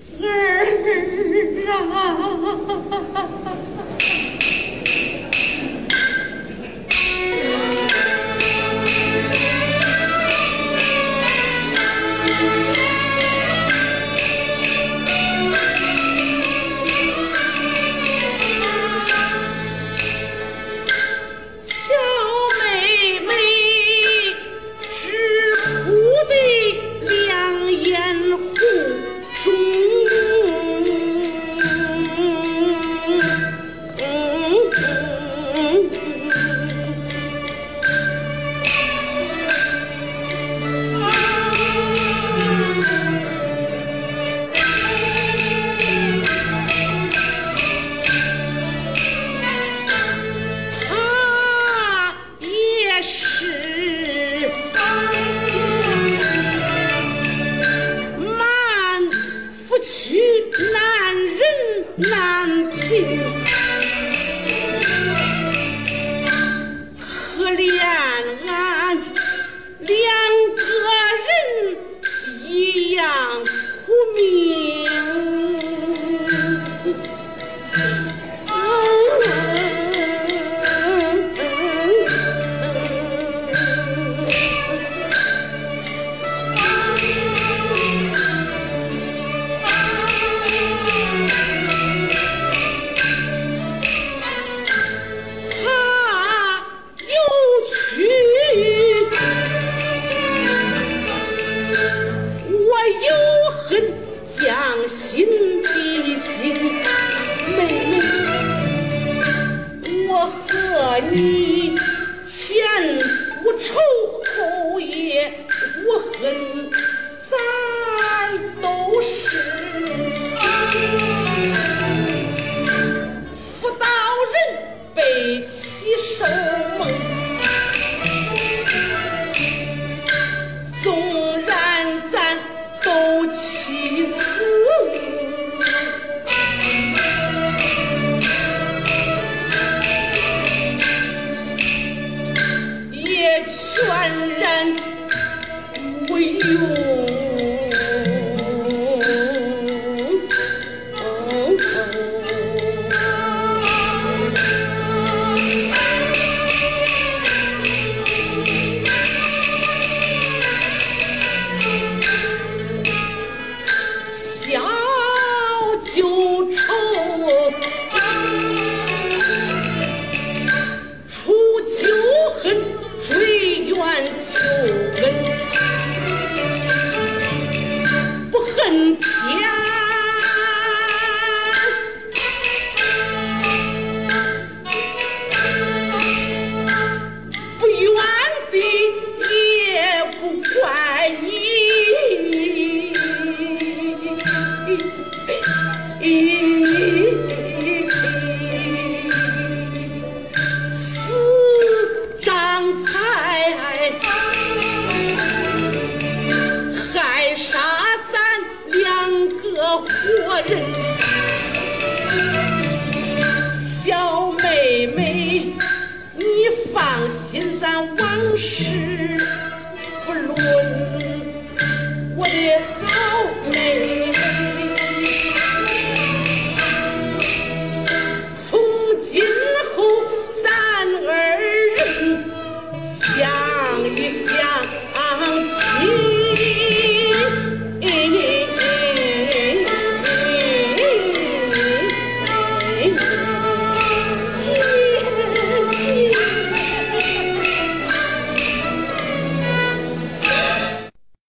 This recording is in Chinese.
儿啊。难平。我有恨将心比心妹妹我和你前无仇后也无恨咱都是。妇道人被欺受安然无恙春秋是